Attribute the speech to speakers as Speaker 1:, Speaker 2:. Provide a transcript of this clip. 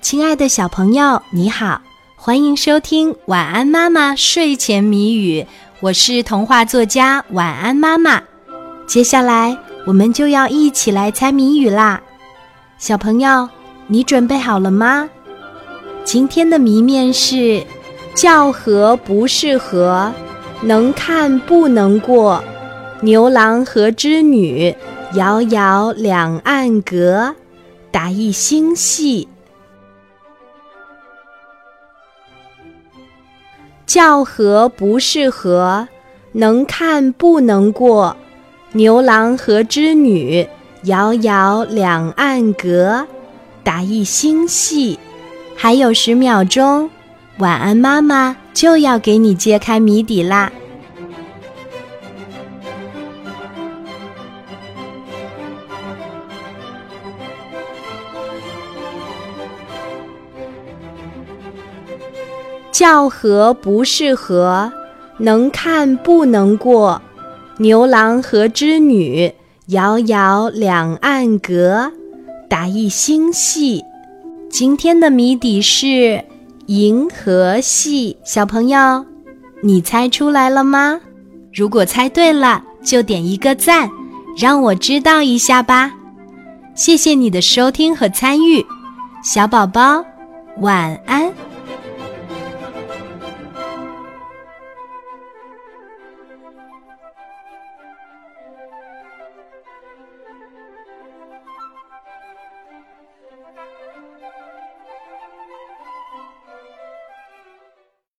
Speaker 1: 亲爱的小朋友，你好，欢迎收听《晚安妈妈睡前谜语》，我是童话作家晚安妈妈。接下来我们就要一起来猜谜语啦，小朋友，你准备好了吗？今天的谜面是：叫和不是和，能看不能过，牛郎和织女，遥遥两岸隔，打一星系。叫和不是和，能看不能过，牛郎和织女，遥遥两岸隔，打一星系。还有十秒钟，晚安妈妈就要给你揭开谜底啦。叫和不是河，能看不能过，牛郎和织女，遥遥两岸隔，打一星系。今天的谜底是银河系。小朋友，你猜出来了吗？如果猜对了，就点一个赞，让我知道一下吧。谢谢你的收听和参与，小宝宝，晚安。